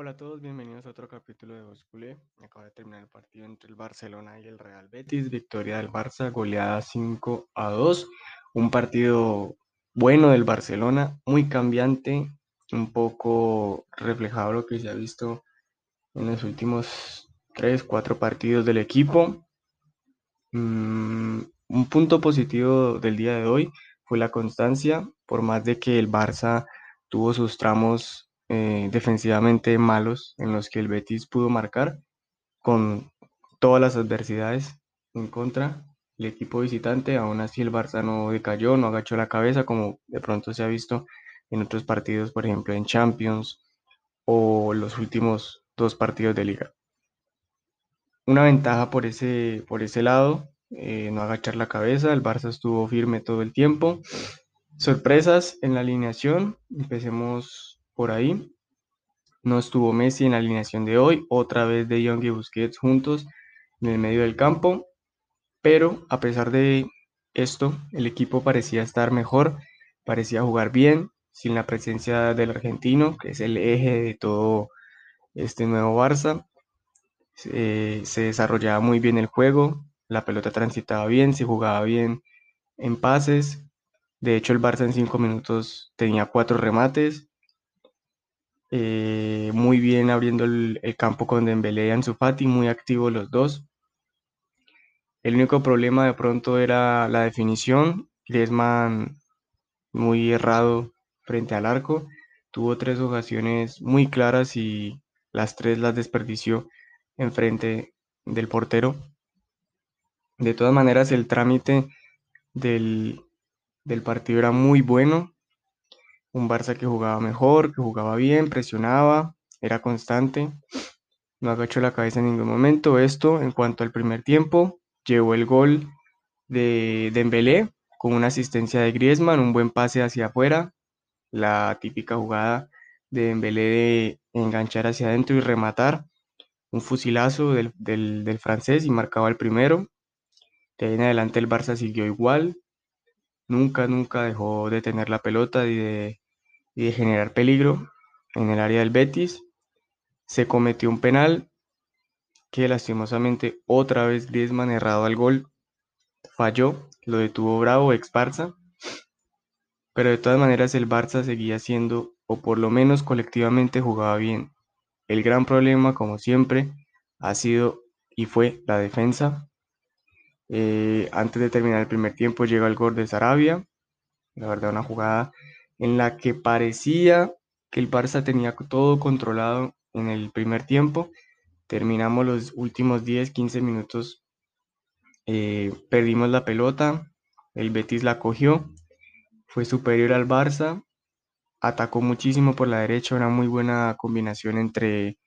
Hola a todos, bienvenidos a otro capítulo de Voz Culé. Acaba de terminar el partido entre el Barcelona y el Real Betis. Victoria del Barça, goleada 5 a 2. Un partido bueno del Barcelona, muy cambiante, un poco reflejado lo que se ha visto en los últimos 3, 4 partidos del equipo. Mm, un punto positivo del día de hoy fue la constancia, por más de que el Barça tuvo sus tramos eh, defensivamente malos en los que el Betis pudo marcar con todas las adversidades en contra el equipo visitante, aún así el Barça no decayó, no agachó la cabeza como de pronto se ha visto en otros partidos, por ejemplo en Champions o los últimos dos partidos de liga. Una ventaja por ese, por ese lado, eh, no agachar la cabeza, el Barça estuvo firme todo el tiempo. Sorpresas en la alineación, empecemos por ahí. No estuvo Messi en la alineación de hoy, otra vez de Young y Busquets juntos en el medio del campo, pero a pesar de esto, el equipo parecía estar mejor, parecía jugar bien, sin la presencia del argentino, que es el eje de todo este nuevo Barça. se desarrollaba muy bien el juego, la pelota transitaba bien, se jugaba bien en pases. De hecho, el Barça en cinco minutos tenía cuatro remates, eh, muy bien abriendo el, campo con Dembélé y Ansu Fati, muy activos los dos. El único problema de pronto era la definición. Griezmann muy errado frente al arco. Tuvo tres ocasiones muy claras y las tres las desperdició enfrente del portero. De todas maneras, el trámite del, del partido era muy bueno un Barça que jugaba mejor, que jugaba bien, presionaba, era constante, no agachó la cabeza en ningún momento. Esto en cuanto al primer tiempo, llevó el gol de Dembélé con una asistencia de Griezmann, un buen pase hacia afuera, la típica jugada de Dembélé de enganchar hacia adentro y rematar, un fusilazo del, del francés y marcaba el primero. De ahí en adelante el Barça siguió igual, nunca, nunca dejó de tener la pelota y de, de generar peligro en el área del Betis. Se cometió un penal que lastimosamente otra vez Griezmann errado al gol falló, lo detuvo Bravo, ex Barça. Pero de todas maneras el Barça seguía siendo, o por lo menos colectivamente jugaba bien. El gran problema, como siempre, ha sido y fue la defensa. Eh, antes de terminar el primer tiempo llega el gol de Sarabia. La verdad, una jugada en la que parecía que el Barça tenía todo controlado en el primer tiempo. Terminamos los últimos 10, 15 minutos, eh, perdimos la pelota, el Betis la cogió, fue superior al Barça, atacó muchísimo por la derecha, una muy buena combinación entre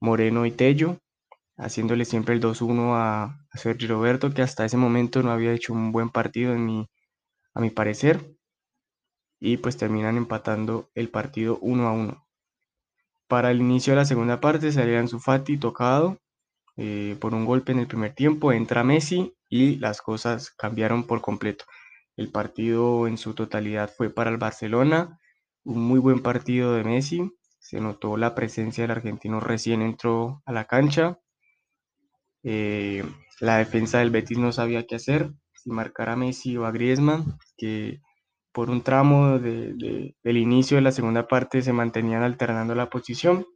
Moreno y Tello, haciéndole siempre el 2-1 a, Sergio Roberto, que hasta ese momento no había hecho un buen partido mi, a mi parecer y pues terminan empatando el partido 1 a 1. Para el inicio de la segunda parte salían Sufati tocado eh, por un golpe en el primer tiempo, entra Messi y las cosas cambiaron por completo. El partido en su totalidad fue para el Barcelona, un muy buen partido de Messi, se notó la presencia del argentino recién entró a la cancha. Eh, la defensa del Betis no sabía qué hacer, si marcar a Messi o a Griezmann, que por un tramo del inicio de la segunda parte se mantenían alternando la posición.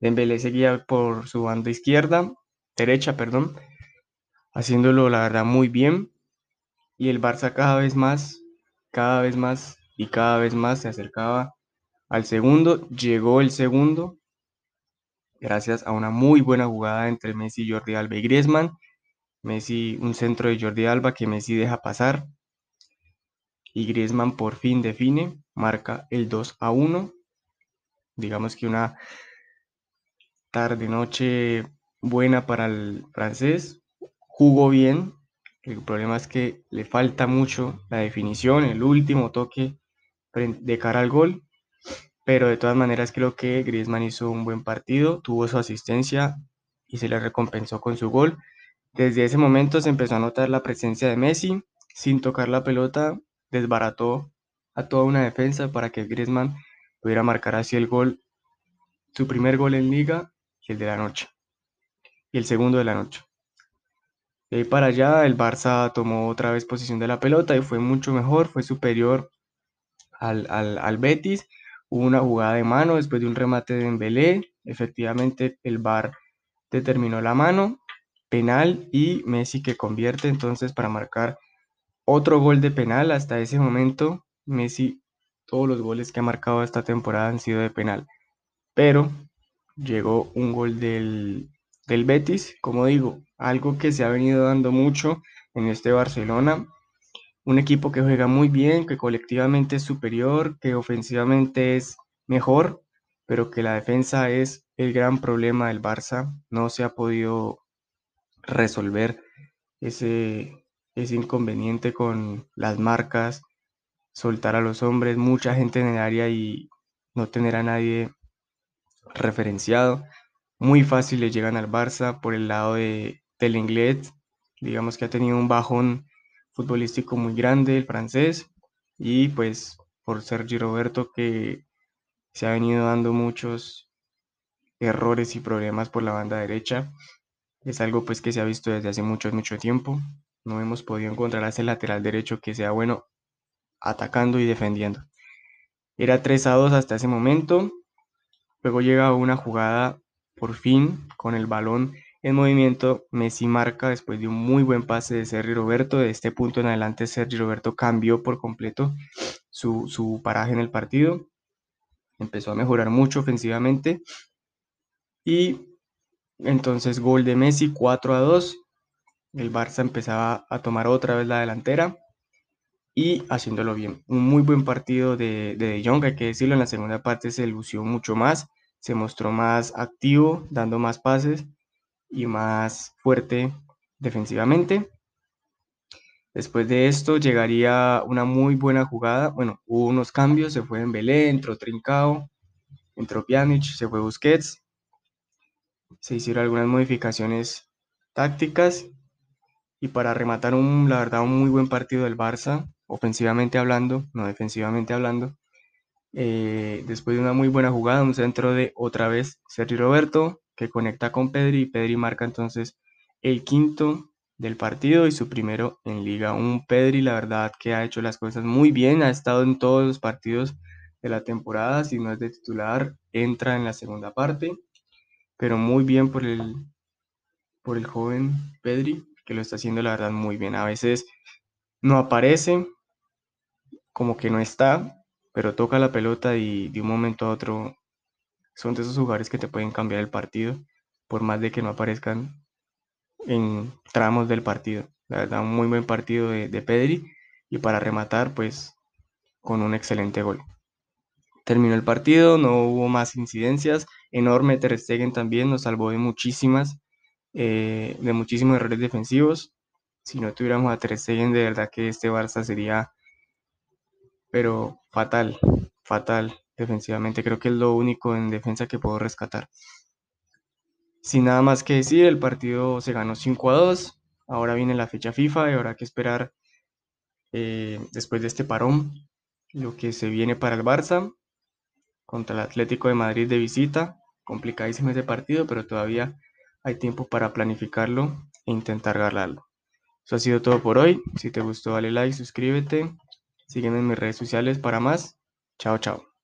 Dembélé seguía por su banda izquierda, derecha, perdón, haciéndolo la verdad muy bien. Y el Barça cada vez más, cada vez más y cada vez más se acercaba al segundo. Llegó el segundo gracias a una muy buena jugada entre Messi, Jordi Alba y Griezmann. Messi, un centro de Jordi Alba que Messi deja pasar y Griezmann por fin define, marca el 2 a 1. Digamos que una tarde-noche buena para el francés. Jugó bien. El problema es que le falta mucho la definición, el último toque de cara al gol. Pero de todas maneras creo que Griezmann hizo un buen partido, tuvo su asistencia y se le recompensó con su gol. Desde ese momento se empezó a notar la presencia de Messi. Sin tocar la pelota, desbarató a toda una defensa para que Griezmann pudiera marcar así el gol su primer gol en liga y el de la noche. Y el segundo de la noche. De ahí para allá el Barça tomó otra vez posición de la pelota y fue mucho mejor, fue superior al, al, Betis. Hubo una jugada de mano después de un remate de Dembélé. Efectivamente el VAR determinó la mano, penal y Messi que convierte entonces para marcar otro gol de penal. Hasta ese momento Messi, todos los goles que ha marcado esta temporada han sido de penal. Pero llegó un gol del, del Betis, como digo, algo que se ha venido dando mucho en este Barcelona. Un equipo que juega muy bien, que colectivamente es superior, que ofensivamente es mejor, pero que la defensa es el gran problema del Barça. No se ha podido resolver ese, ese inconveniente con las marcas, soltar a los hombres, mucha gente en el área y no tener a nadie referenciado. Muy fácil le llegan al Barça por el lado de, del inglés. Digamos que ha tenido un bajón futbolístico muy grande el francés. Y pues por Sergi Roberto que se ha venido dando muchos errores y problemas por la banda derecha. Es algo pues que se ha visto desde hace mucho, mucho tiempo. No hemos podido encontrar a ese lateral derecho que sea bueno atacando y defendiendo. Era 3 a 2 hasta ese momento. Luego llega una jugada por fin con el balón en movimiento. Messi marca después de un muy buen pase de Sergio Roberto. De este punto en adelante Sergio Roberto cambió por completo su, su paraje en el partido. Empezó a mejorar mucho ofensivamente. Y entonces gol de Messi 4 a 2. El Barça empezaba a tomar otra vez la delantera y haciéndolo bien. Un muy buen partido de, de, Jong, hay que decirlo, en la segunda parte se lució mucho más, se mostró más activo, dando más pases y más fuerte defensivamente. Después de esto llegaría una muy buena jugada, bueno, hubo unos cambios, se fue en Belé, entró Trincao, entró Pjanic, se fue Busquets, se hicieron algunas modificaciones tácticas y para rematar un, la verdad, un muy buen partido del Barça, ofensivamente hablando, no defensivamente hablando. Eh, después de una muy buena jugada, un centro de otra vez Sergio Roberto, que conecta con Pedri y Pedri marca entonces el quinto del partido y su primero en liga. Un Pedri, la verdad, que ha hecho las cosas muy bien, ha estado en todos los partidos de la temporada, si no es de titular, entra en la segunda parte, pero muy bien por el, por el joven Pedri, que lo está haciendo la verdad muy bien. A veces no aparece, como que no está, pero toca la pelota y de un momento a otro son de esos jugadores que te pueden cambiar el partido, por más de que no aparezcan en tramos del partido. La verdad, un muy buen partido de, Pedri y para rematar, pues con un excelente gol. Terminó el partido, no hubo más incidencias. Enorme Ter Stegen también nos salvó de muchísimas, eh, de muchísimos errores defensivos. Si no tuviéramos a Ter Stegen, de verdad que este Barça sería pero fatal, fatal defensivamente. Creo que es lo único en defensa que puedo rescatar. Sin nada más que decir, el partido se ganó 5 a 2. Ahora viene la fecha FIFA y habrá que esperar eh, después de este parón lo que se viene para el Barça contra el Atlético de Madrid de visita. Complicadísimo ese partido, pero todavía hay tiempo para planificarlo e intentar ganarlo. Eso ha sido todo por hoy. Si te gustó, dale like, suscríbete Sígueme en mis redes sociales para más. Chao, chao.